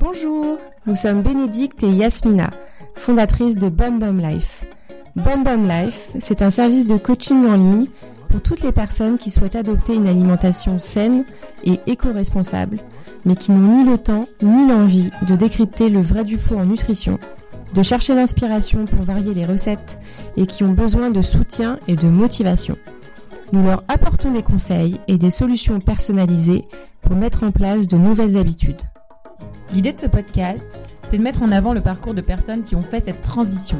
Bonjour, nous sommes Bénédicte et Yasmina, fondatrices de Bum Bum Life. Bum Life, c'est un service de coaching en ligne pour toutes les personnes qui souhaitent adopter une alimentation saine et éco-responsable, mais qui n'ont ni le temps ni l'envie de décrypter le vrai du faux en nutrition, de chercher l'inspiration pour varier les recettes et qui ont besoin de soutien et de motivation. Nous leur apportons des conseils et des solutions personnalisées pour mettre en place de nouvelles habitudes. L'idée de ce podcast, c'est de mettre en avant le parcours de personnes qui ont fait cette transition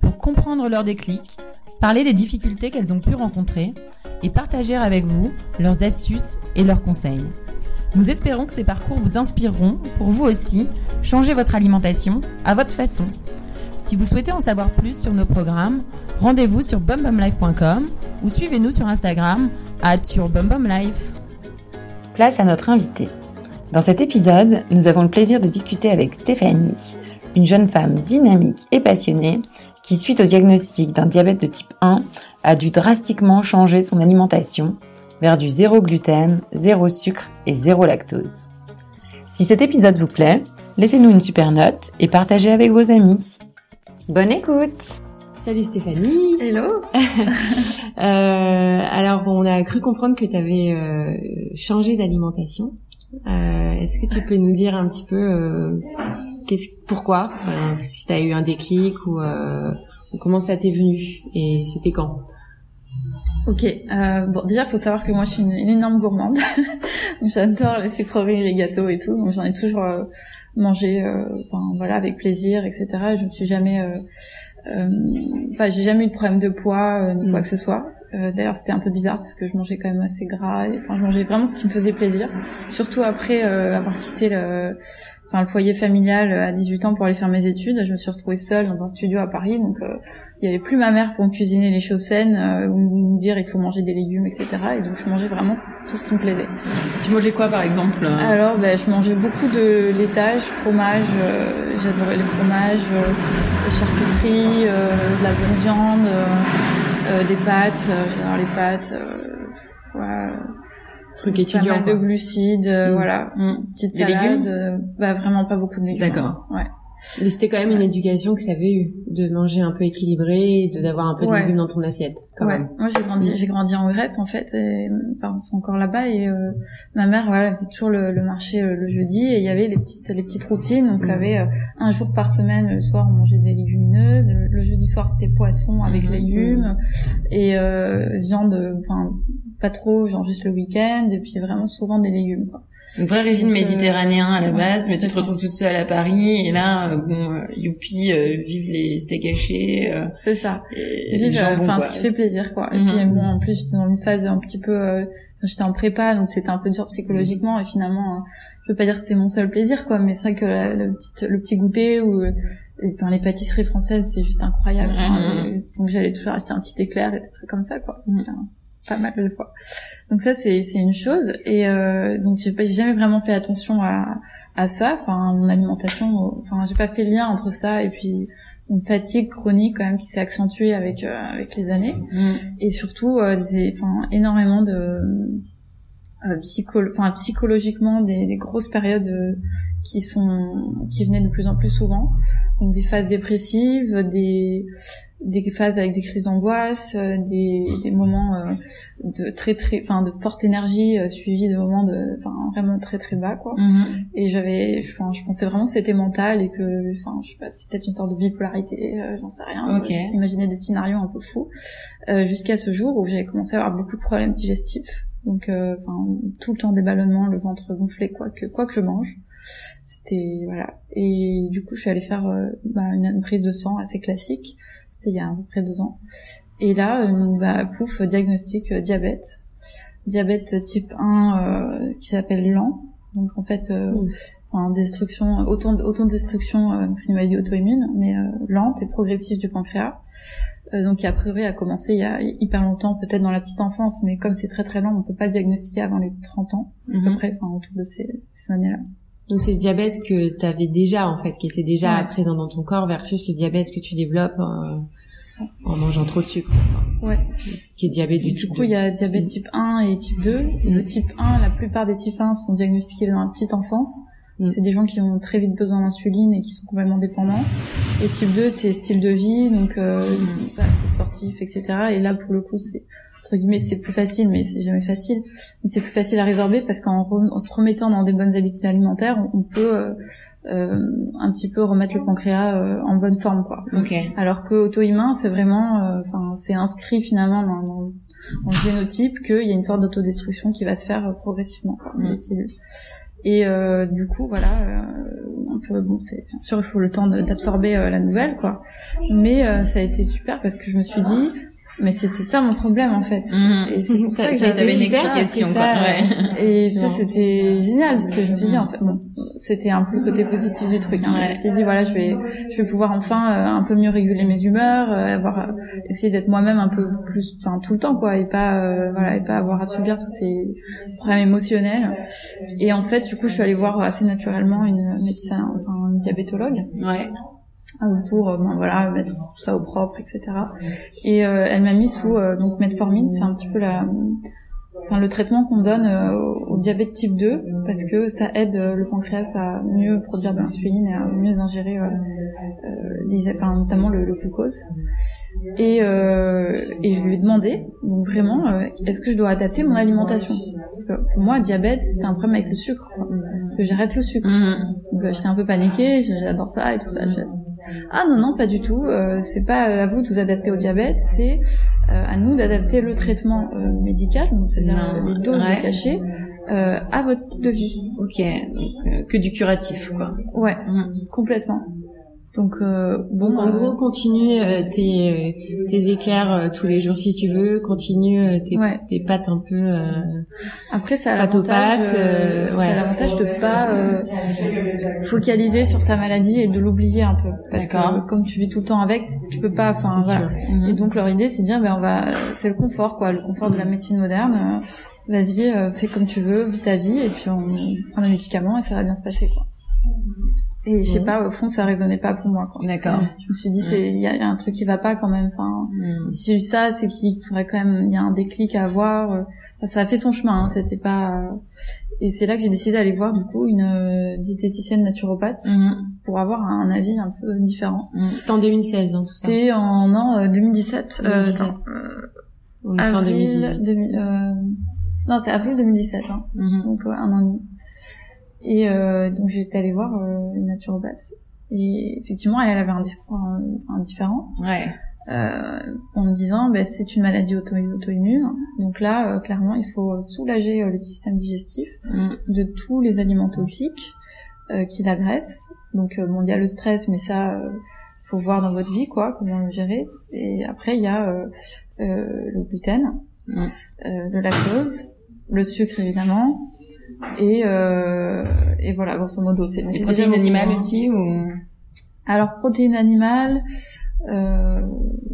pour comprendre leur déclic, parler des difficultés qu'elles ont pu rencontrer et partager avec vous leurs astuces et leurs conseils. Nous espérons que ces parcours vous inspireront pour vous aussi changer votre alimentation à votre façon. Si vous souhaitez en savoir plus sur nos programmes, rendez-vous sur bumbumlife.com ou suivez-nous sur Instagram sur bumbumlife. Place à notre invité. Dans cet épisode, nous avons le plaisir de discuter avec Stéphanie, une jeune femme dynamique et passionnée qui, suite au diagnostic d'un diabète de type 1, a dû drastiquement changer son alimentation vers du zéro gluten, zéro sucre et zéro lactose. Si cet épisode vous plaît, laissez-nous une super note et partagez avec vos amis. Bonne écoute. Salut Stéphanie. Hello. Euh, Alors on a cru comprendre que tu avais euh, changé d'alimentation. Euh, Est-ce que tu peux nous dire un petit peu euh, pourquoi? Si tu as eu un déclic ou, euh, ou comment ça t'est venu? Et c'était quand? Ok, euh, bon déjà faut savoir que moi je suis une, une énorme gourmande. J'adore les sucreries, les gâteaux et tout, donc j'en ai toujours euh, mangé, euh, enfin voilà, avec plaisir, etc. Je ne suis jamais, euh, euh, enfin j'ai jamais eu de problème de poids euh, ni Mm. quoi que ce soit. Euh, D'ailleurs c'était un peu bizarre parce que je mangeais quand même assez gras, enfin je mangeais vraiment ce qui me faisait plaisir, surtout après euh, avoir quitté le, enfin le foyer familial à 18 ans pour aller faire mes études. Je me suis retrouvée seule dans un studio à Paris, donc euh, il y avait plus ma mère pour me cuisiner les choses saines euh, ou me dire il faut manger des légumes, etc. Et donc je mangeais vraiment tout ce qui me plaisait. Tu mangeais quoi par exemple Alors ben, je mangeais beaucoup de laitage, fromage, euh, j'adorais les fromages, euh, de charcuterie, euh, de la bonne viande, euh, euh, des pâtes, euh, j'adore les pâtes. Euh, ouais, Truc pas étudiant. mal de glucides, euh, Mm. voilà, petite Des salade, légumes euh, bah vraiment pas beaucoup de légumes. D'accord. Ouais. Mais c'était quand même une éducation que tu avais eue, de manger un peu équilibré, et de d'avoir un peu de Ouais. légumes dans ton assiette, quand ouais. même. Moi j'ai grandi, j'ai grandi en Grèce en fait, et mes parents sont encore là-bas et euh, ma mère voilà elle faisait toujours le, le marché euh, le jeudi et il y avait les petites les petites routines donc avait euh, un jour par semaine le soir on mangeait des légumineuses, le, le jeudi soir c'était poisson avec Mhm. légumes et euh, viande enfin pas trop genre juste le week-end et puis vraiment souvent des légumes quoi. Un vrai régime euh, méditerranéen à la base, mais tu te retrouves toute seule à Paris et là, euh, bon, euh, youpi, euh, vive les steaks hachés euh, C'est ça. euh, enfin ce qui fait plaisir quoi. Et Mhm. puis bon en plus j'étais dans une phase un petit peu euh, j'étais en prépa donc c'était un peu dur psychologiquement et finalement euh, je veux pas dire que c'était mon seul plaisir quoi mais c'est vrai que la- le petit le petit goûter ou euh, enfin, les pâtisseries françaises c'est juste incroyable. Mhm. euh, donc j'allais toujours acheter un petit éclair et des trucs comme ça quoi. Mhm. Pas mal de fois. Donc ça c'est une chose et euh, donc j'ai jamais vraiment fait attention à à ça enfin mon alimentation enfin j'ai pas fait le lien entre ça et puis une fatigue chronique quand même qui s'est accentuée avec euh, avec les années Mm. et surtout euh, des enfin énormément de euh, psycho enfin psychologiquement des, des grosses périodes qui sont qui venaient de plus en plus souvent donc des phases dépressives des des phases avec des crises d'angoisse euh, des des moments euh, de très très enfin de forte énergie euh, suivis de moments de enfin vraiment très très bas quoi. Mhm. et j'avais enfin je pensais vraiment que c'était mental et que enfin je sais pas c'est peut-être une sorte de bipolarité euh, j'en sais rien Ok. Euh, imaginer des scénarios un peu fous. Euh, jusqu'à ce jour où j'avais commencé à avoir beaucoup de problèmes digestifs. Donc euh, enfin tout le temps des ballonnements le ventre gonflé quoi que quoi que je mange. C'était voilà. Et du coup je suis allée faire euh, bah, une, une prise de sang assez classique c'était il y a à peu près deux ans. Et là euh, bah pouf diagnostic euh, diabète. Diabète type 1 euh, qui s'appelle lent donc en fait euh, Mm. enfin, destruction autant autodestruction euh, c'est une maladie auto-immune mais euh, lente et progressive du pancréas. Donc qui a priori a commencé il y a hyper longtemps peut-être dans la petite enfance mais comme c'est très très lent on peut pas le diagnostiquer avant les 30 ans à peu Mhm. près enfin autour de ces, ces années-là Donc c'est le diabète que tu avais déjà en fait, qui était déjà Ouais. présent dans ton corps versus le diabète que tu développes euh, C'est en mangeant trop de sucre, Ouais. qui est diabète du Du type coup, 2. il y a diabète type 1 et type 2. Et le type 1, la plupart des types 1 sont diagnostiqués dans la petite enfance. Mm. C'est des gens qui ont très vite besoin d'insuline et qui sont complètement dépendants. Et type 2, c'est style de vie, donc euh, pas assez sportif, etc. Et là, pour le coup, c'est entre guillemets, c'est plus facile, mais c'est jamais facile. Mais c'est plus facile à résorber parce qu'en re- se remettant dans des bonnes habitudes alimentaires, on, on peut euh, euh, un petit peu remettre le pancréas euh, en bonne forme, quoi. Ok. Alors que auto-immun, c'est vraiment, euh, enfin, c'est inscrit finalement dans, dans, dans le génotype qu'il y a une sorte d'autodestruction qui va se faire euh, progressivement quoi, dans Mm. les cellules. Et euh, du coup, voilà, euh, un peu, bon, c'est bien sûr, il faut le temps d'absorber euh, la nouvelle, quoi. Mais euh, ça a été super parce que je me suis dit, mais c'était ça mon problème en fait. Mhm. Et c'est pour ça que Ça, j'avais t'avais une explication, appris quoi. ça. Ouais. Et ça, c'était génial parce que je me suis dit, en fait, bon, c'était un peu le côté positif du truc. Hein. Ouais. Je me suis dit, voilà, je vais, je vais pouvoir enfin euh, un peu mieux réguler mes humeurs, euh, avoir, euh, essayer d'être moi-même un peu plus, enfin tout le temps quoi, et pas, euh, voilà, et pas avoir à subir tous ces problèmes émotionnels. Et en fait, du coup, je suis allée voir assez naturellement une médecin, enfin une diabétologue Ouais. Euh, pour euh, ben, voilà mettre tout ça au propre etc et euh, elle m'a mis sous euh, donc metformine c'est un petit peu la enfin le traitement qu'on donne euh, au diabète type 2 parce que ça aide euh, le pancréas à mieux produire de l'insuline et à mieux ingérer les enfin notamment le, le glucose. Et et je lui ai demandé donc vraiment est-ce que je dois adapter mon alimentation? Parce que pour moi diabète c'était un problème avec le sucre quoi. parce que j'arrête le sucre Mhm. donc euh, j'étais un peu paniquée, j'adore ça et tout ça. Je ah non non pas du tout, euh, c'est pas à vous de vous adapter au diabète, c'est euh, à nous d'adapter le traitement euh, médical, donc c'est-à-dire euh, les doses ouais. de cachet, euh, à votre style de vie. Ok. Donc, euh, que du curatif, quoi. Ouais, Mhm. complètement. Donc euh, bon, en gros, continue euh, tes, tes éclairs euh, tous les jours si tu veux, continue euh, tes, Ouais. tes pâtes un peu... euh, Après, ça a l'avantage, euh, ouais. l'avantage de pas euh, focaliser sur ta maladie et de l'oublier un peu, parce que comme tu vis tout le temps avec, tu peux pas. Enfin, voilà. sûr. Mhm. Et donc leur idée, c'est de dire, ben on va, c'est le confort, quoi, le confort de la médecine moderne. Vas-y, euh, fais comme tu veux, vis ta vie, et puis on prend des médicaments et ça va bien se passer, quoi. Et je sais Mhm. pas, au fond, ça résonnait pas pour moi. D'accord. Je me suis dit, c'est, il y y a un truc qui va pas quand même. Enfin, Mhm. si j'ai eu ça, c'est qu'il faudrait quand même, il y a un déclic à avoir. enfin, ça a fait son chemin, hein, c'était pas. euh, Et c'est là que j'ai décidé d'aller voir du coup une euh, diététicienne naturopathe Mhm. pour avoir un avis un peu différent. C'était en 2016, hein, tout ça. C'était en non euh, 2017. Euh, 2017. attends, euh, est fin avril 2018. 2000, euh, non, c'est avril 2017, hein, Mhm. donc euh, un an et demi. Et euh, donc j'étais allée voir euh, une naturopathe. Et effectivement, elle avait un discours euh, enfin, différent. Ouais. euh, en me disant ben, c'est une maladie auto- auto-immune. Donc là, euh, clairement, il faut soulager euh, le système digestif Mhm. de tous les aliments toxiques euh, qui l'agressent. Donc euh, bon, il y a le stress, mais ça, euh, faut voir dans votre vie quoi, comment le gérer. Et après, il y a euh, euh, le gluten, Mhm. euh, le lactose, le sucre évidemment. Et, euh, et voilà, grosso modo, c'est Les protéines animales aussi ou? Alors, protéines animales, euh,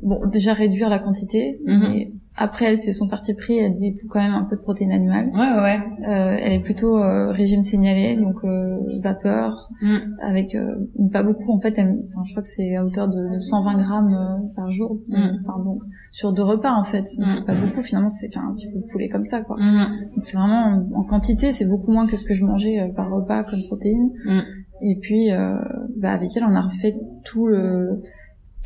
bon, déjà réduire la quantité, Mhm. mais après, elle, c'est son parti pris, elle dit, il faut quand même un peu de protéines animales. Ouais, ouais, ouais. Euh, elle est plutôt euh, régime signalé, donc euh, vapeur, Mhm. avec euh, pas beaucoup, en fait, elle, enfin, je crois que c'est à hauteur de, de 120 grammes euh, par jour, enfin bon, sur deux repas, en fait. Donc, Mhm. c'est pas beaucoup, finalement, c'est enfin, un petit peu de poulet comme ça, quoi. Mhm. Donc c'est vraiment, en quantité, c'est beaucoup moins que ce que je mangeais euh, par repas comme protéines. Mhm. Et puis, euh, bah, avec elle, on a refait tout le,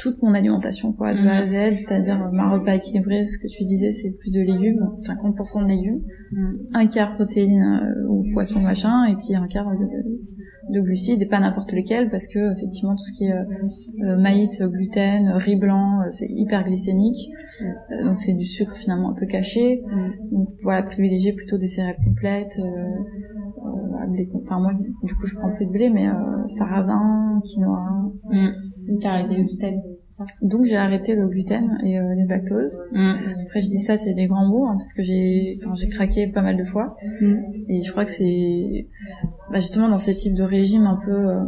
toute mon alimentation, quoi, de A à Z, c'est-à-dire ma repas équilibré, ce que tu disais, c'est plus de légumes, 50% de légumes, Mhm. un quart protéines euh, ou poisson machin, et puis un quart de, de glucides, et pas n'importe lesquels, parce que effectivement tout ce qui est euh, euh, maïs, gluten, riz blanc, euh, c'est hyper glycémique, Euh, donc c'est du sucre finalement un peu caché. Donc voilà, privilégier plutôt des céréales complètes, euh, euh, enfin moi du coup je prends plus de blé, mais euh, sarrasin, quinoa. T'as arrêté le gluten, Donc j'ai arrêté le gluten et euh, les lactoses. Mhm. Après je dis ça c'est des grands mots hein, parce que j'ai, enfin j'ai craqué pas mal de fois. Et je crois que c'est bah, justement dans ces types de régimes un peu euh,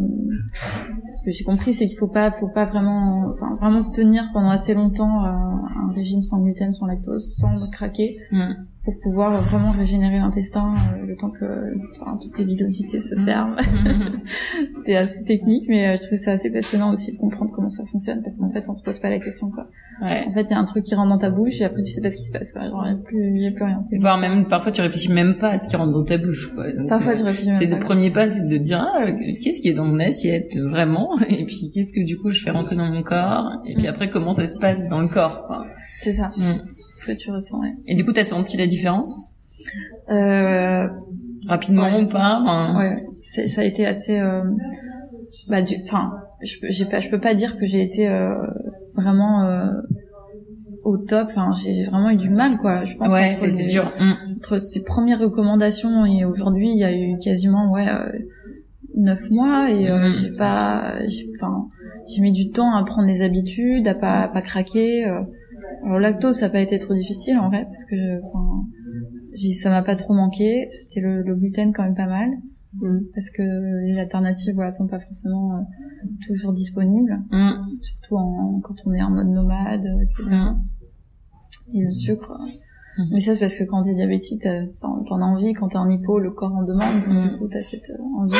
ce que j'ai compris c'est qu'il faut pas faut pas vraiment enfin vraiment se tenir pendant assez longtemps à un régime sans gluten sans lactose sans craquer Mhm. Pour pouvoir vraiment régénérer l'intestin euh, le temps que enfin, toutes les villosités se ferment. C'était assez technique, mais euh, je trouvais ça assez passionnant aussi de comprendre comment ça fonctionne parce qu'en fait on se pose pas la question quoi. Ouais. En fait il y a un truc qui rentre dans ta bouche et après tu sais pas ce qui se passe quoi. Genre il y a plus, y a plus rien. C'est Voire même, parfois tu réfléchis même pas à ce qui rentre dans ta bouche, quoi. Donc, Parfois euh, tu réfléchis c'est même le pas. premier pas, c'est de dire ah, qu'est-ce qui est dans mon assiette vraiment, et puis qu'est-ce que du coup je fais rentrer dans mon corps, et puis Mm. après comment ça se passe dans le corps. Quoi? C'est ça. Mm. Ce que tu ressens. Ouais. Et du coup, t'as senti la différence? Euh, rapidement Ouais. ou pas? Enfin, ouais, ça a été assez. euh, bah, du, enfin, je, peux- j'ai pas, je peux pas dire que j'ai été euh, vraiment euh, au top. Enfin, j'ai vraiment eu du mal, quoi. Je pense Ouais, c'était dur. Mm. entre ces premières recommandations et aujourd'hui, il y a eu quasiment ouais euh, neuf mois et euh, Mhm. j'ai pas, j'ai, enfin, j'ai mis du temps à prendre des habitudes, à pas, à pas craquer. euh. Alors le lactose, ça a pas été trop difficile en vrai parce que, enfin, ça m'a pas trop manqué. C'était le, le gluten quand même pas mal parce que les alternatives, voilà, sont pas forcément euh, toujours disponibles, Mm. surtout en, quand on est en mode nomade, euh, etc Mm. et le sucre. Mhm. Mais ça, c'est parce que quand t'es diabétique, t'en t'en as envie. Quand t'es en hypo, le corps en demande. Donc, du coup, t'as cette euh, envie.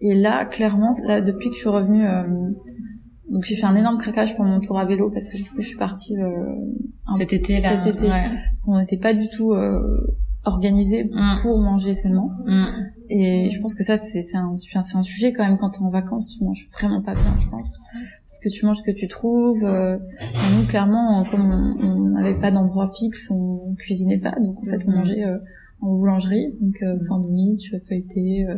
Et là, clairement, là, depuis que je suis revenue, euh, donc j'ai fait un énorme craquage pour mon tour à vélo parce que du coup, je suis partie euh, Cet été là. cet été. Ouais. parce qu'on n'était pas du tout euh, organisé Mm. pour manger sainement. Mm. Et je pense que ça, c'est c'est un, un sujet quand même quand t'es en vacances, tu manges vraiment pas bien, je pense. Parce que tu manges ce que tu trouves. Euh, nous, clairement, comme on n'avait pas d'endroit fixe, on cuisinait pas. Donc, en fait, on Mhm. mangeait euh, en boulangerie. Donc, euh, sandwich, feuilleté, euh,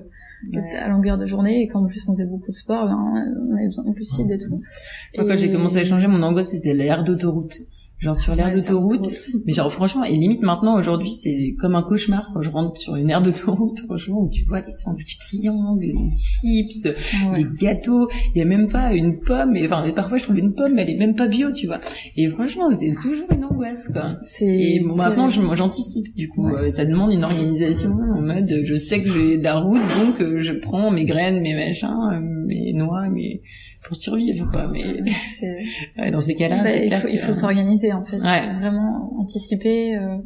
Ouais. à longueur de journée. Et qu'en plus, on faisait beaucoup de sport, ben, on avait besoin de glucides et tout. Moi, quand Et- j'ai commencé à changer, mon angoisse c'était l'air d'autoroute. Genre sur l'aire Ouais, d'autoroute, autoroute. mais genre franchement, et limite maintenant aujourd'hui, c'est comme un cauchemar quand je rentre sur une aire d'autoroute, franchement, où tu vois les sandwichs triangles, les chips, ouais. les gâteaux, il y a même pas une pomme, et enfin parfois je trouve une pomme, mais elle est même pas bio, tu vois. Et franchement, c'est toujours une angoisse quoi. Et bon, maintenant, j'anticipe, du coup. Ouais. Euh, ça demande une organisation en mode, je sais que j'ai de la route, donc euh, je prends mes graines, mes machins, euh, mes noix, mes... pour survivre, quoi. Mais ouais, dans ces cas-là, Bah, il faut, que- faut s'organiser en fait, Ouais. vraiment anticiper euh,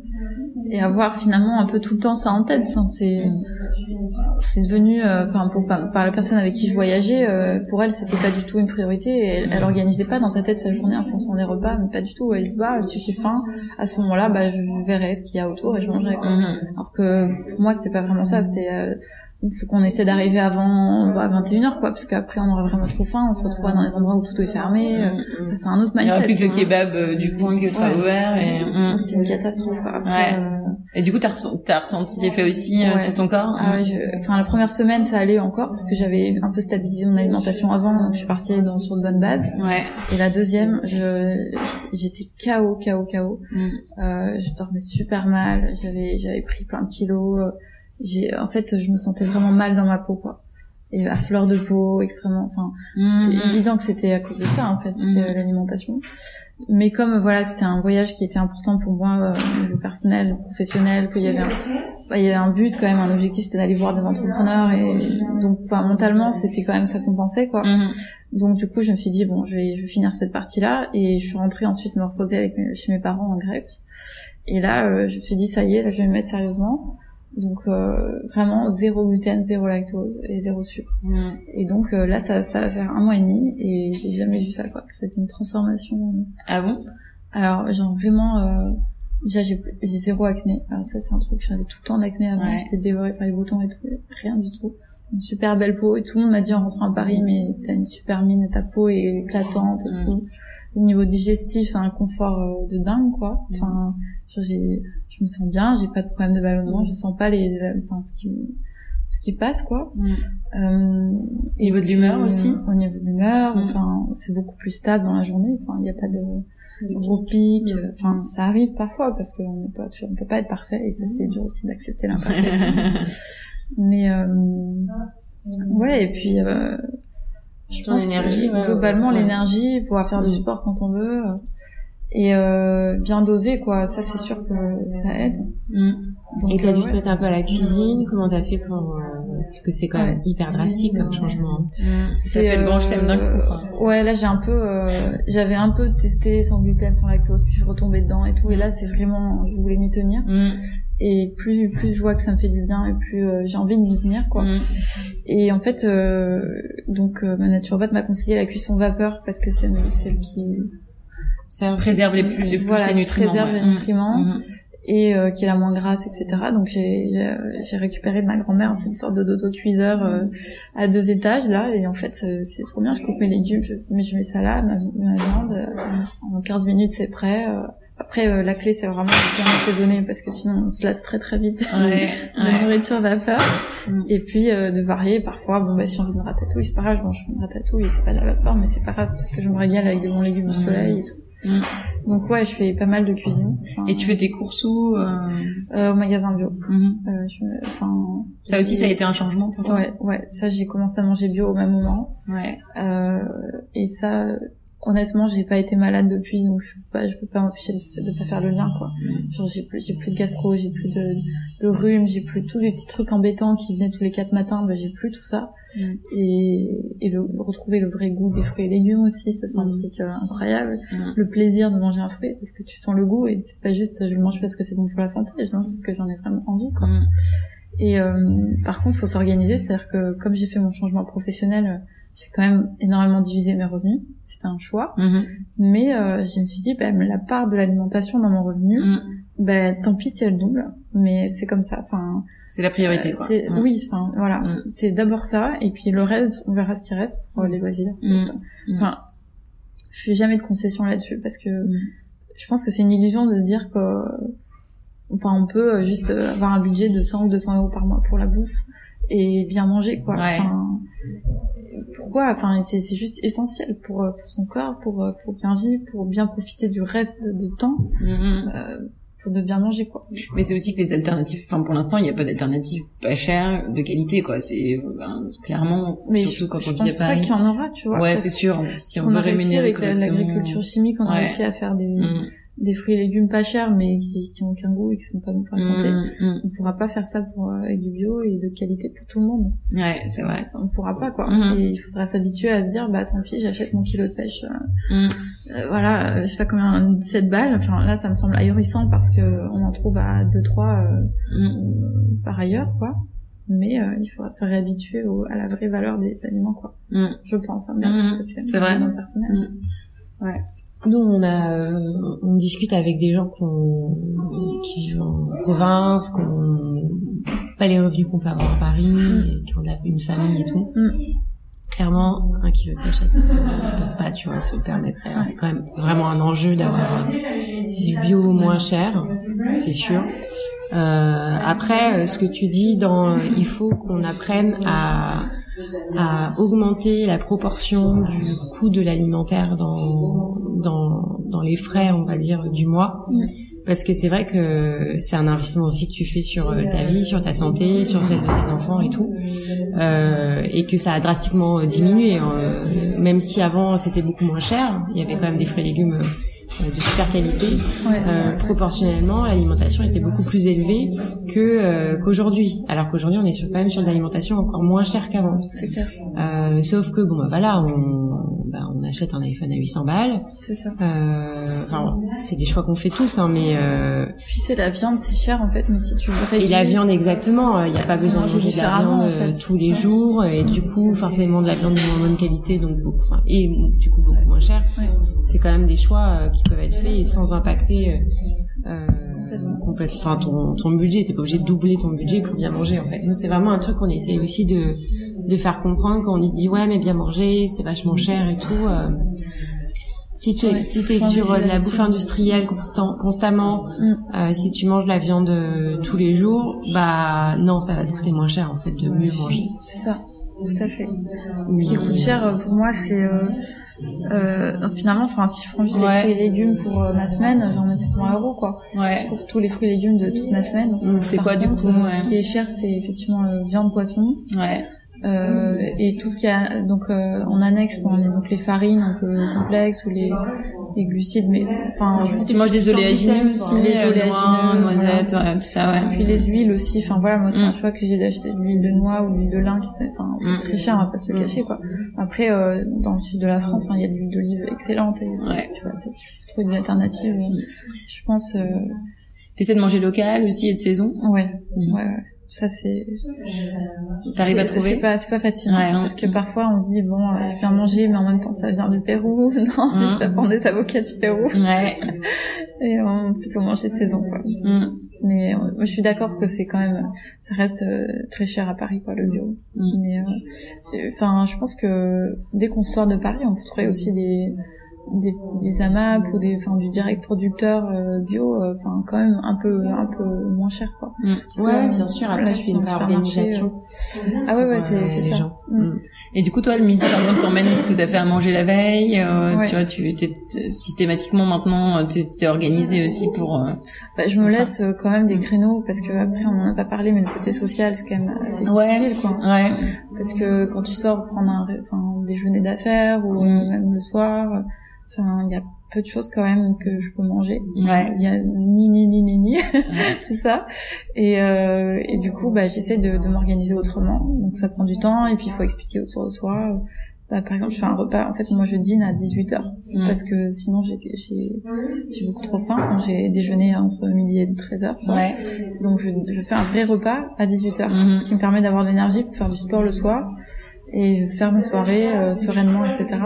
et avoir finalement un peu tout le temps ça en tête. ça, C'est c'est devenu, euh, enfin pour par, par la personne avec qui je voyageais, euh, pour elle c'était pas du tout une priorité. Et elle, elle organisait pas dans sa tête sa journée en fonction des repas, mais pas du tout. Elle dit bah si j'ai faim, à ce moment-là, bah je verrai ce qu'il y a autour et je mangerai. quoi. Mhm. Alors que pour moi c'était pas vraiment ça. C'était euh, il faut qu'on essaie d'arriver avant bah, 21h quoi, parce qu'après on aurait vraiment trop faim, on se retrouvera dans des endroits où tout est fermé. euh, Mhm. c'est un autre Il n'y aura mindset. plus que le quoi. kebab euh, du coin qui sera Ouais. ouvert. Et, mhm. C'était une catastrophe. Quoi. Après, Ouais. euh, et du coup, t'as ressenti, ressenti l'effet aussi euh, Ouais. sur ton corps ah ouais, je- enfin la première semaine ça allait encore parce que j'avais un peu stabilisé mon alimentation avant, donc je suis partie dans, sur de bonnes bases. Ouais. Et la deuxième, je j'étais KO, KO, KO. Euh, je dormais super mal, j'avais j'avais pris plein de kilos. J'ai en fait je me sentais vraiment mal dans ma peau quoi. Et à fleur de peau, extrêmement. Enfin, c'était Mhm. évident que c'était à cause de ça en fait, c'était Mhm. euh, l'alimentation. Mais comme voilà, c'était un voyage qui était important pour moi, euh, niveau personnel, professionnel, qu'il y avait un, bah, il y avait un but quand même, un objectif, c'était d'aller voir des entrepreneurs et donc enfin, mentalement c'était quand même ça compensait quoi. Mhm. Donc du coup je me suis dit bon je vais, je vais finir cette partie là et je suis rentrée ensuite me reposer avec mes- chez mes parents en Grèce. Et là euh, je me suis dit ça y est, là je vais me mettre sérieusement. Donc euh, vraiment zéro gluten, zéro lactose et zéro sucre. Mhm. Et donc euh, là, ça, ça va faire un mois et demi et j'ai jamais vu ça quoi. C'était une transformation. Ah bon? Alors genre vraiment, euh, déjà j'ai j'ai zéro acné. Alors ça c'est un truc, j'avais tout le temps d'acné avant, Ouais. j'étais dévorée par les boutons et tout, rien du tout. Une super belle peau et tout le monde m'a dit en rentrant à Paris mais t'as une super mine, ta peau est éclatante et Mm. tout. Au niveau digestif, c'est un confort euh, de dingue quoi. Mm. Enfin, j'ai, je me sens bien, j'ai pas de problème de ballonnement, je sens pas les, enfin ce qui, ce qui passe quoi. Euh, Au niveau de l'humeur aussi Au niveau de l'humeur, enfin, c'est beaucoup plus stable dans la journée. Enfin, il n'y a pas de gros pics. Enfin, ça arrive parfois parce qu'on n'est pas toujours, on peut pas être parfait et ça c'est dur aussi d'accepter l'imperfection. Mais euh, ouais, et puis euh, je Ton pense énergie, ouais, globalement ouais. l'énergie, pouvoir faire du Mm. sport quand on veut. et euh, bien dosé quoi ça c'est sûr que ça aide Mm. Donc, Et t'as euh, dû te ouais. mettre un peu à la cuisine. Comment t'as fait pour euh, parce que c'est quand même hyper drastique comme changement. Ça C'est, fait le grand euh, chelem d'un coup, quoi. Ouais, là j'ai un peu, euh, j'avais un peu testé sans gluten, sans lactose, puis je retombais dedans et tout. Et là c'est vraiment, je voulais m'y tenir. Mm. Et plus plus je vois que ça me fait du bien, et plus euh, j'ai envie de m'y tenir, quoi. Mm. Et en fait, euh, donc euh, ma naturopathe m'a conseillé la cuisson vapeur parce que c'est celle qui Ça Préserve les plus, les plus voilà, les nutriments. ouais. les nutriments Mm. et euh, qui est la moins grasse, etc. Donc j'ai j'ai- récupéré de ma grand-mère en fait une sorte de d'autocuiseur euh, à deux étages là et en fait c'est c'est trop bien. Je coupe mes légumes, je, mais je mets ça là, ma, ma viande. euh, en 15 minutes c'est prêt. Après euh, la clé c'est vraiment de bien assaisonner parce que sinon on se lasse très très vite. Ouais, ouais. nourriture vapeur Mm. et puis euh, de varier parfois bon bah si j'ai envie de ratatouille c'est pas grave je mange une ratatouille c'est pas de la vapeur mais c'est pas grave parce que je me régale avec de bons légumes du Mm. soleil et tout Mm. donc ouais je fais pas mal de cuisine Enfin, Et tu fais tes courses où euh... euh, au magasin bio mhm. euh, je- enfin Ça aussi, ça a été un changement pour toi? Ouais ouais ça j'ai commencé à manger bio au même moment Ouais. euh, et ça honnêtement j'ai pas été malade depuis donc je peux pas je peux pas m'empêcher de, de pas faire le lien quoi Mm. genre j'ai plus j'ai plus de gastro j'ai plus de de rhume j'ai plus tous les petits trucs embêtants qui venaient tous les quatre matins bah j'ai plus tout ça Mm. et et le retrouver le vrai goût des fruits et légumes aussi ça c'est un Mm. truc euh, incroyable Mm. le plaisir de manger un fruit parce que tu sens le goût et c'est pas juste je le mange parce que c'est bon pour la santé je le mange parce que j'en ai vraiment envie quoi et euh, par contre, il faut s'organiser, c'est-à-dire que comme j'ai fait mon changement professionnel, j'ai quand même énormément divisé mes revenus. C'était un choix, Mhm. mais euh, je me suis dit, bah, la part de l'alimentation dans mon revenu, Mm. bah, tant pis si elle double, mais c'est comme ça. Enfin, C'est la priorité, euh, quoi. Mm. oui, enfin voilà, Mm. c'est d'abord ça, et puis le reste, on verra ce qui reste pour les loisirs. Mm. Enfin, je fais jamais de concession là-dessus parce que je pense que c'est une illusion de se dire que enfin on peut euh, juste euh, avoir un budget de 100 ou 200 euros par mois pour la bouffe et bien manger quoi Ouais. enfin pourquoi enfin c'est c'est juste essentiel pour euh, pour son corps pour euh, pour bien vivre pour bien profiter du reste de, de temps Mhm. euh, pour de bien manger quoi Mais c'est aussi que les alternatives, enfin pour l'instant il n'y a pas d'alternatives pas chères, de qualité quoi. C'est ben, clairement, mais surtout je, quand je on vit à pense pas qu'il y en aura tu vois Ouais, c'est sûr. Si qu'on on veut a réussi rémunérer avec l'agriculture chimique on a Ouais. réussi à faire des Mm. Des fruits et légumes pas chers mais qui qui ont aucun goût et qui sont pas bons pour la santé. Mm, mm. on pourra pas faire ça pour euh, avec du bio et de qualité pour tout le monde. Ouais, c'est vrai. Ça, on pourra pas quoi. Mhm. et il faudra s'habituer à se dire bah tant pis j'achète mon kilo de pêche euh, Mm. euh, voilà euh, je sais pas combien 17 balles. Enfin là ça me semble ahurissant parce que on en trouve à 2 3 Mm. par ailleurs quoi. Mais euh, il faudra se réhabituer au- à la vraie valeur des aliments quoi. Je pense hein, mais ça c'est C'est personnelle Nous, on a, euh, on discute avec des gens qu'on- qui vivent en province, qui ont pas les revenus qu'on peut avoir à Paris, et qui ont une famille et tout. Mm. Clairement, un kilo de pêche à 7 euros, ils peuvent pas, tu vois, se permettre. C'est quand même vraiment un enjeu d'avoir euh, du bio moins cher, c'est sûr. Euh, après, euh, ce que tu dis, dans, il faut qu'on apprenne à à augmenter la proportion du coût de l'alimentaire dans, dans, dans les frais, on va dire, du mois. Parce que c'est vrai que c'est un investissement aussi que tu fais sur euh, ta vie, sur ta santé, sur celle de tes enfants et tout, euh, et que ça a drastiquement diminué. euh, même si avant c'était beaucoup moins cher, il y avait quand même des fruits et légumes euh, de super qualité. ouais Euh, proportionnellement, l'alimentation était beaucoup plus élevée que euh, qu'aujourd'hui. Alors qu'aujourd'hui, on est sur, quand même sur de l'alimentation encore moins chère qu'avant. c'est clair Euh, sauf que bon, bah voilà, on, bah, on achète un iPhone à 800 balles. c'est ça Euh, enfin, c'est des choix qu'on fait tous, hein, mais euh, puis c'est la viande c'est cher en fait mais si tu et réduis la viande exactement. Il n'y a pas besoin de manger de la viande en fait. euh, tous les jours et du coup, forcément de la viande de moins bonne qualité, donc beaucoup, et du coup beaucoup moins cher. Ouais. C'est quand même des choix euh, qui peuvent être faits et sans impacter. Euh, euh, Complètement. ton, ton budget, t'es pas obligé de doubler ton budget pour bien manger en fait. Nous, c'est vraiment un truc qu'on essaye aussi de de faire comprendre quand on dit ouais mais bien manger, c'est vachement cher et tout. euh, si tu Ouais, si t'es sur de la bouffe industrielle constant, constamment, Mm. euh, si tu manges de la viande tous les jours, bah non, ça va te coûter moins cher en fait de mieux manger. c'est ça tout à fait Oui. Ce qui coûte cher pour moi, c'est euh, euh, finalement, enfin, si je prends juste Ouais. les fruits et légumes pour euh, ma semaine, j'en ai pour 20 euros, quoi. Ouais. Pour tous les fruits et légumes de toute ma semaine. Mm, c'est quoi, du coup, ouais. Ce qui est cher, c'est effectivement euh, viande, poisson, Ouais. Euh, et tout ce qui a donc euh, en annexe, bon, donc les farines un peu complexes ou les, les glucides, mais enfin tu manges des oléagineux aussi, les oléagineux, noisettes, ouais, tout ça, ouais. Et puis les huiles aussi. Enfin voilà, moi c'est un choix que j'ai d'acheter de l'huile de noix ou de l'huile de lin, qui c'est, enfin c'est Mm. très cher, on va pas se le cacher quoi. Après euh, dans le sud de la France, il y a de l'huile d'olive excellente et Ouais. tu vois, c'est- tu peux trouver des alternatives. Je pense, euh, T'essaies de manger local aussi et de saison? ouais, Mm. ouais, ouais. Ça c'est. T'arrives à trouver C'est pas, c'est pas facile. hein, Ouais, hein. parce que parfois on se dit bon, euh, viens manger, mais en même temps ça vient du Pérou. non, mais Mm. ça prend des avocats du Pérou. Ouais. Et on plutôt manger saison quoi. Mm. Mais euh, moi, je suis d'accord que c'est quand même, ça reste euh, très cher à Paris, quoi, le bio. Mm. Mais, euh, enfin, je pense que dès qu'on sort de Paris, on peut trouver aussi des des, des AMAP ou des, enfin, du direct producteur euh, bio, euh, enfin, quand même un peu un peu moins cher, quoi. Mm. Que, Ouais, euh, bien sûr. Après, je c'est suis une euh, Ah ouais, ouais, c'est c'est ça. gens. Mm. Mm. Et du coup, toi, le midi, par exemple, t'emmènes ce que t'as fait à manger la veille. euh, Ouais. Tu vois, tu t'es systématiquement maintenant, t'es t'es organisé aussi pour. euh, Bah, je me ça. laisse quand même des créneaux parce que après on en a pas parlé, mais le côté social c'est quand même assez Ouais. difficile, quoi. Ouais. parce que quand tu sors prendre un, ré- enfin, un déjeuner d'affaires ou même le soir, enfin il y a peu de choses quand même que je peux manger. Ouais. Il y a ni ni ni ni ni tout ça et euh, et du coup bah j'essaie de, de m'organiser autrement. Donc ça prend du temps et puis il faut expliquer autour de soi. Bah, par exemple, je fais un repas. En fait, moi, je dîne à 18 h parce que sinon, j'ai beaucoup trop faim quand j'ai déjeuné entre midi et 13 h Ouais. donc je, je fais un vrai repas à 18h, Mhm. ce qui me permet d'avoir de l'énergie pour faire du sport le soir et faire mes soirées euh, sereinement, etc.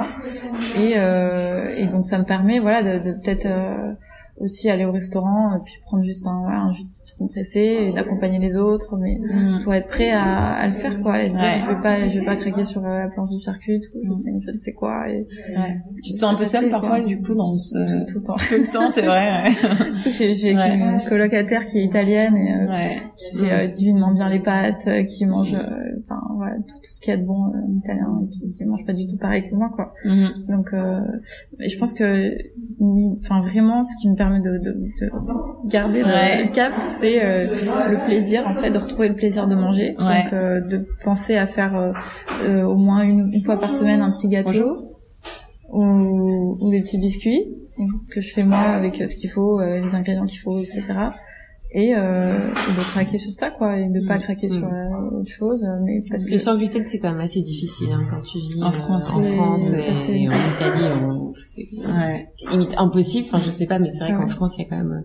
Et, euh, et donc ça me permet voilà de, de peut-être euh, aussi aller au restaurant et puis prendre juste un, ouais, un jus de citron pressé et d'accompagner les autres, mais Mm. faut être prêt à, à le faire quoi. Et se dire, Ouais. je vais pas je vais pas craquer sur euh, la planche du circuit ou je Mhm. sais je ne sais quoi et Ouais. Tu te sens un peu seule parfois, quoi. du coup, dans ce. tout, tout le temps. Tout le temps, c'est vrai. Que j'ai j'ai Ouais. une colocataire qui est italienne et euh, Ouais. ouais. qui fait euh, divinement bien les pâtes, qui mange, euh, enfin voilà, tout, tout ce qu'il y a de bon euh, en italien, et puis qui mange pas du tout pareil que moi, quoi. Mhm. Donc, euh, et je pense que, enfin vraiment, ce qui me permet de, de, de garder le- Ouais. le cap, c'est euh, le plaisir, en fait, de retrouver le plaisir de manger. Ouais. Donc, de penser à faire au moins une, une fois par semaine un petit gâteau ou, ou des petits biscuits que je fais moi avec ce qu'il faut, les ingrédients qu'il faut, etc. Et, euh, et de craquer sur ça, quoi, et de pas Mm. craquer Mm. sur euh, autre chose, euh, mais parce que Le sans gluten, c'est quand même assez difficile hein, quand tu vis En euh, France. en C'est- France et, en Italie. on- C'est Ouais. limite impossible. Enfin, je sais pas, mais c'est vrai Ouais. qu'en France, il y a quand même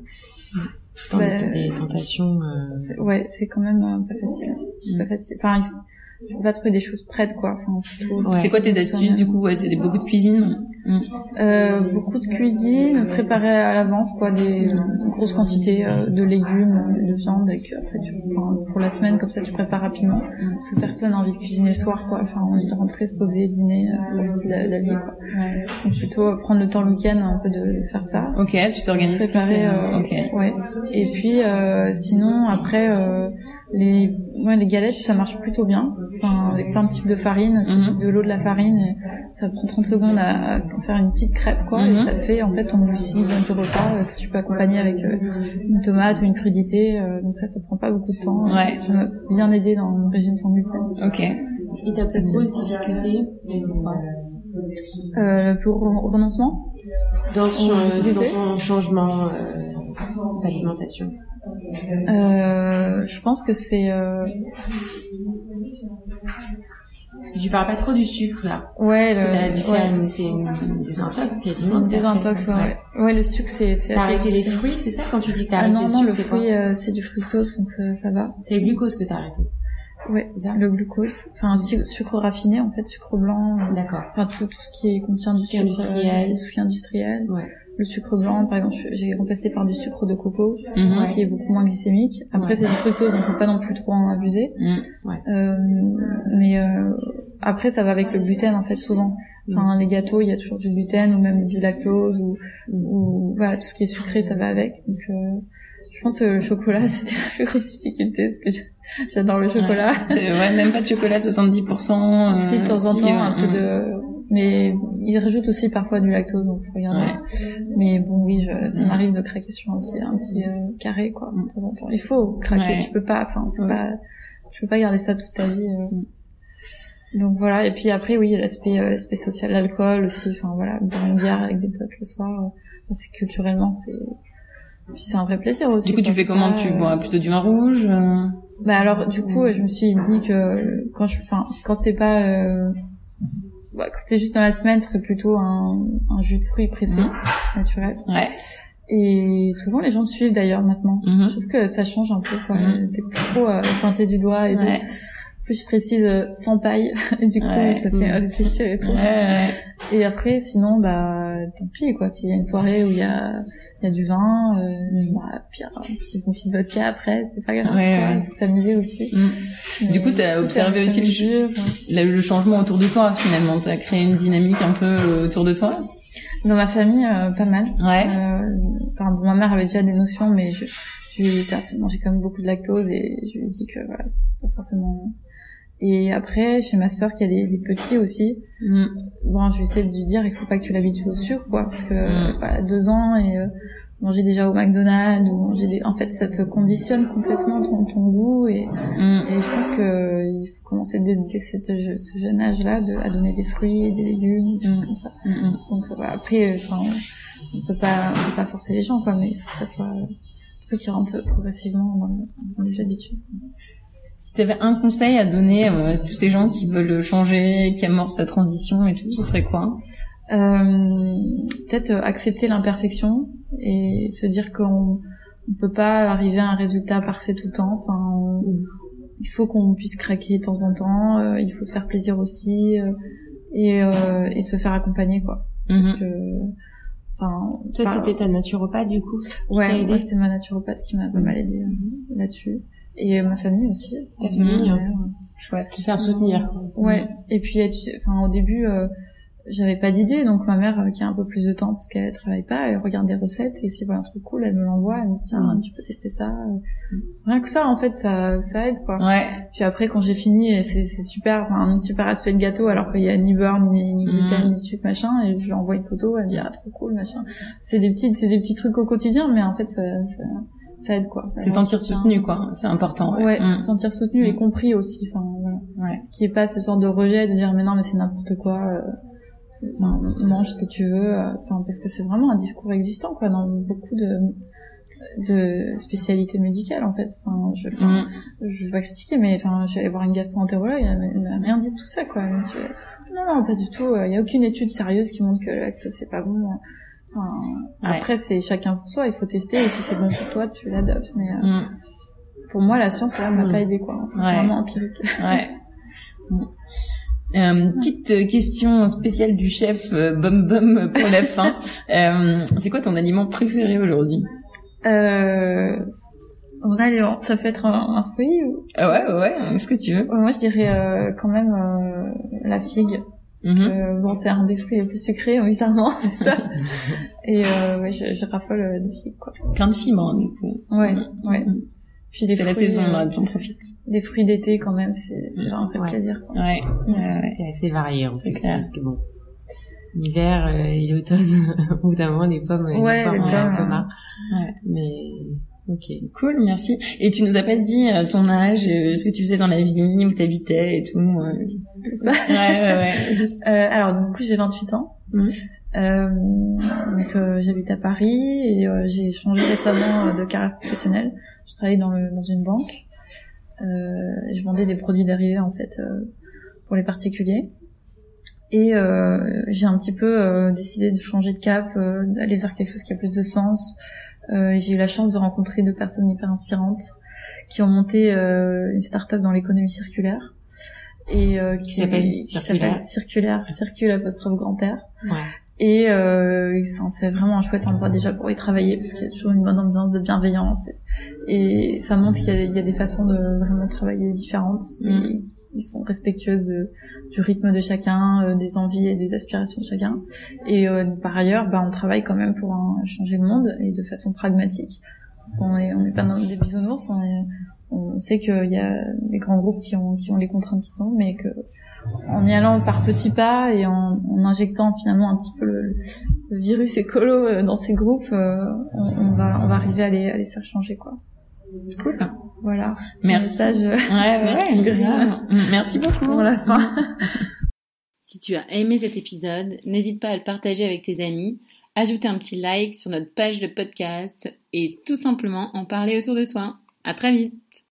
euh, Bah, des, des tentations. euh, c'est- ouais, c'est quand même euh, pas facile. C'est Mm. pas facile. Enfin, il faut, peux pas trouver des choses prêtes, quoi. Enfin, faut- Ouais. C'est quoi tes astuces, du coup? Ouais, c'est beaucoup de cuisine. Mm. Euh, beaucoup de cuisine, préparer à l'avance quoi, des grosses quantités euh, de légumes, de viande, et que après tu pour la semaine comme ça tu prépares rapidement, parce que personne n'a envie de cuisiner le soir quoi. Enfin, on est rentrer, se poser, dîner, euh, profiter de la, la vie quoi. Ouais. Donc plutôt euh, prendre le temps le week-end un peu de, de faire ça. Ok, tu t'organises préparer euh, euh, Ok. ouais et puis euh, sinon après euh, les ouais, les galettes ça marche plutôt bien enfin avec plein de types de farine c'est Mhm. de l'eau de la farine et ça prend 30 secondes à, faire une petite crêpe quoi Mhm. et ça te fait en fait ton glucide du repas euh, que tu peux accompagner avec euh, une tomate ou une crudité euh, donc ça ça prend pas beaucoup de temps Ouais. ça m'a bien aidé dans mon régime sans gluten Ok. Et ta plus grosse difficulté c'est quoi euh, le plus gros renoncement? Dans, ton- dans ton changement euh, d'alimentation euh, je pense que c'est euh, Parce que tu parles pas trop du sucre là. ouais Parce que le- t'as dû faire ouais. une, c'est une désintox C'est quasiment. une que t'as désintox, ouais. Ouais, le sucre, c'est, c'est T'as assez arrêté les fruits, c'est ça quand tu dis que t'as Ah arrêté non, le non, sucre, le fruit, euh, c'est du fructose, donc ça, ça va. C'est le glucose que t'as arrêté. Ouais, C'est ça le glucose. Enfin, su- sucre raffiné, en fait, sucre blanc. D'accord. Enfin, tout, tout ce qui contient du sucre, industriel. euh, tout ce qui est industriel. Ouais. Le sucre blanc, par exemple, j'ai remplacé par du sucre de coco, Mhm. qui est beaucoup moins glycémique. Après, Ouais. c'est du fructose, donc faut pas non plus trop en abuser. Mm. Euh, mais euh, après, ça va avec le gluten, en fait, souvent. Enfin, les gâteaux, il y a toujours du gluten ou même du lactose ou, ou voilà, tout ce qui est sucré, ça va avec. Donc, euh, je pense que le chocolat, c'était la plus grosse difficulté parce que j'adore le chocolat. Ouais. Même pas de chocolat 70%. euh, si de temps en temps, euh, un peu de, mais ils rajoutent aussi parfois du lactose, donc faut regarder. Mais bon, oui, je, ça Mm. m'arrive de craquer sur un petit, un petit euh, carré, quoi, Mm. de temps en temps. Il faut craquer, Ouais. tu peux pas, enfin, c'est Ouais. pas, tu peux pas garder ça toute ta vie. euh. Donc voilà, et puis après oui, l'aspect euh, l'aspect social, l'alcool aussi, enfin voilà, boire une bière avec des potes le soir, euh, c'est culturellement c'est puis c'est un vrai plaisir aussi. Du coup, tu fais comment? Tu bois plutôt du vin rouge euh? Bah alors du coup, je me suis dit que quand je enfin quand c'était pas quand c'était juste dans la semaine, ce serait plutôt un, un jus de fruits pressé Mhm. naturel. Ouais. Et souvent les gens me suivent d'ailleurs maintenant. Mhm. Je trouve que ça change un peu quoi. Mhm. T'es plus trop euh, pointé du doigt et tout. Ouais. Plus je précise euh, sans paille. et du coup, Ouais. ça fait euh, réfléchir et tout. Et après, sinon, bah, tant pis, quoi. S'il y a une soirée où il y a, il y a du vin, euh, bah, puis un petit bon petit vodka après, c'est pas grave. Ouais, ouais. Faut s'amuser aussi. Mm. Du coup, t'as tout observé aussi le mesure, ouais. Le, changement autour de toi, finalement, t'as créé une dynamique un peu euh, autour de toi? Dans ma famille, euh, pas mal. Ouais. Euh, Enfin, bon, ma mère avait déjà des notions, mais je, je personnellement, j'ai quand même beaucoup de lactose et je lui ai dit que voilà, c'était pas forcément. Et après, chez ma sœur qui a des, des petits aussi, Mm. bon, je vais essayer de lui dire, il faut pas que tu l'habitues au sucre, quoi, parce que Mm. voilà, deux ans et euh, manger déjà au McDonald's ou manger des, en fait, ça te conditionne complètement ton, ton goût et, Mm. et je pense que euh, il faut commencer dès, dès cette, ce jeune âge-là de, à donner des fruits, et des légumes, des choses Mm. comme ça. Donc euh, après, enfin, on peut pas, on peut pas forcer les gens, quoi, mais il faut que ça soit un truc qui rentre progressivement dans, dans les habitudes. Si tu avais un conseil à donner euh, à tous ces gens qui veulent changer, qui amorcent sa transition et tout, ce serait quoi? Euh, peut-être euh, accepter l'imperfection et se dire qu'on on peut pas arriver à un résultat parfait tout le temps. Enfin, on- il faut qu'on puisse craquer de temps en temps. euh, il faut se faire plaisir aussi euh, et, euh, et se faire accompagner, quoi. Parce Mhm. que, enfin, Toi, par- c'était ta naturopathe, du coup Ouais, ouais, c'était ma naturopathe qui m'a pas mal aidé euh, là-dessus. Et euh, ma famille aussi. Ta famille, Ma hein. Chouette. Te faire soutenir. Ouais. Et puis, enfin, au début, euh, j'avais pas d'idée, donc ma mère, euh, qui a un peu plus de temps parce qu'elle travaille pas, elle regarde des recettes et si voit un truc cool, elle me l'envoie, elle me dit tiens, tu peux tester ça. Rien que ça, en fait, ça, ça aide quoi. Ouais. Puis après, quand j'ai fini, et c'est c'est super, c'est un super aspect de gâteau, alors qu'il y a ni beurre, ni, ni gluten, Mm. ni sucre, machin, et je lui envoie une photo, elle me dit ah trop cool, machin. C'est des petites, c'est des petits trucs au quotidien, mais en fait, ça, ça, ça aide quoi. Se sentir soutenu, quoi. C'est important. Ouais, Mm. se sentir soutenu et Mm. compris aussi. Enfin, voilà. Ouais. Qui est pas ce genre de rejet de dire mais non mais c'est n'importe quoi. euh, Enfin, mange ce que tu veux. euh, Enfin, parce que c'est vraiment un discours existant quoi dans beaucoup de de spécialités médicales en fait. Enfin, je, enfin, Mm. je vais pas critiquer, mais enfin, j'allais voir une gastro-entérologue, elle m'a- rien dit de tout ça quoi. Elle dit, euh, non non pas du tout. Il y a aucune étude sérieuse qui montre que le lactose c'est pas bon. Enfin, Ouais. Après c'est chacun pour soi. Il faut tester et si c'est bon pour toi tu l'adoptes. Mais euh, Mm. pour moi la science là m'a Mm. pas aidé quoi. C'est Ouais. vraiment empirique. Ouais. Euh, petite question spéciale du chef euh, Bum Bum pour la fin. Euh, c'est quoi ton aliment préféré aujourd'hui? Euh, on a les, ça peut être un, un fruit ou... ah ouais, ouais, ouais, ce que tu veux. Ouais, Moi, je dirais euh, quand même euh, la figue. Parce Mhm. que, bon, c'est un des fruits les plus sucrés, hein, bizarrement, c'est ça. Et euh, ouais, je, je raffole euh, de figues, quoi. Plein de fibres, hein, du coup. Ouais, Mhm. ouais. Mhm. Puis des C'est la saison, euh, là, t'en profites. des fruits d'été quand même, c'est c'est un vrai Ouais. plaisir. Quoi. Ouais, ouais, ouais. C'est assez varié, en C'est plus. clair. Parce que bon, l'hiver euh, et l'automne, au bout d'un moment, les pommes, les Ouais, pommes, les on en a un pommes, peu ouais. marre. Ouais. Mais, ok. Cool, merci. Et tu nous as pas dit euh, ton âge, euh, ce que tu faisais dans la vie, où t'habitais et tout. euh. C'est ça. Ouais, ouais, ouais. Juste- Euh, alors, du coup, j'ai 28 ans. Euh, donc, j'habite à Paris et j'ai changé récemment de carrière professionnelle. Je travaillais dans, le, dans une banque. Je vendais des produits dérivés, en fait, pour les particuliers. Et j'ai un petit peu décidé de changer de cap, d'aller vers quelque chose qui a plus de sens. Euh, j'ai eu la chance de rencontrer deux personnes hyper inspirantes qui ont monté euh, une start-up dans l'économie circulaire et euh, qui, s'appelle Circulaire. Circulaire, Circule apostrophe grand R. Ouais. Et euh, c'est vraiment un chouette endroit déjà pour y travailler parce qu'il y a toujours une bonne ambiance de bienveillance et, et ça montre qu'il y, a- il y a des façons de vraiment travailler différentes et ils sont respectueuses de, du rythme de chacun, euh, des envies et des aspirations de chacun. Et euh, par ailleurs, bah, on travaille quand même pour un- changer le monde et de façon pragmatique. On est, on n'est pas dans des bisounours, on, est, on sait qu'il y a des grands groupes qui ont, qui ont les contraintes qu'ils ont, mais que en y allant par petits pas et en, en injectant finalement un petit peu le, le virus écolo euh, dans ces groupes, euh, on, on va, on va arriver à les, à les faire changer quoi. Cool. Voilà. Merci. Message, euh, Ouais, Merci, grave. Merci beaucoup. pour la fin. Si tu as aimé cet épisode, n'hésite pas à le partager avec tes amis, ajouter un petit like sur notre page de podcast et tout simplement en parler autour de toi. À très vite!